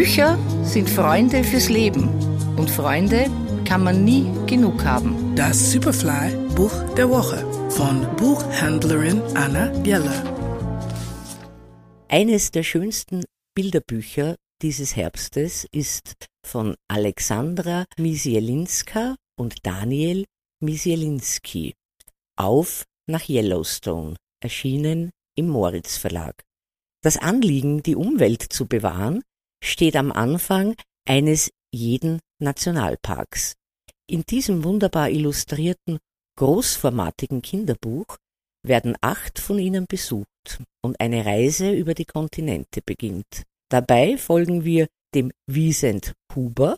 Bücher sind Freunde fürs Leben und Freunde kann man nie genug haben. Das Superfly Buch der Woche von Buchhändlerin Anna Geller. Eines der schönsten Bilderbücher dieses Herbstes ist von Alexandra Misielinska und Daniel Misielinski. Auf nach Yellowstone, erschienen im Moritz Verlag. Das Anliegen, die Umwelt zu bewahren, steht am Anfang eines jeden Nationalparks. In diesem wunderbar illustrierten, großformatigen Kinderbuch werden acht von ihnen besucht und eine Reise über die Kontinente beginnt. Dabei folgen wir dem Wiesent Huber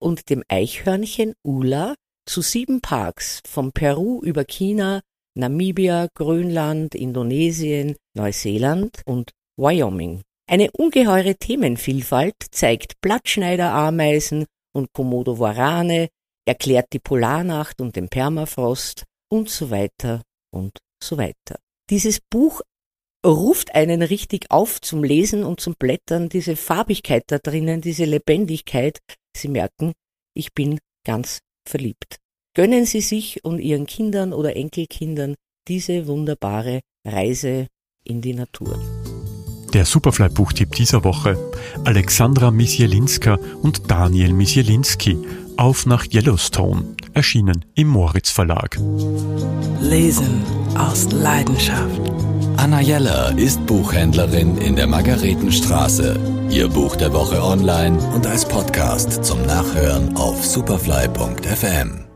und dem Eichhörnchen Ula zu sieben Parks von Peru über China, Namibia, Grönland, Indonesien, Neuseeland und Wyoming. Eine ungeheure Themenvielfalt zeigt Blattschneiderameisen und Komodo-Warane, erklärt die Polarnacht und den Permafrost und so weiter und so weiter. Dieses Buch ruft einen richtig auf zum Lesen und zum Blättern, diese Farbigkeit da drinnen, diese Lebendigkeit. Sie merken, ich bin ganz verliebt. Gönnen Sie sich und Ihren Kindern oder Enkelkindern diese wunderbare Reise in die Natur. Der Superfly-Buchtipp dieser Woche Alexandra Misjelinska und Daniel Misjelinski auf nach Yellowstone, erschienen im Moritz Verlag. Lesen aus Leidenschaft. Anna Jeller ist Buchhändlerin in der Margaretenstraße. Ihr Buch der Woche online und als Podcast zum Nachhören auf superfly.fm.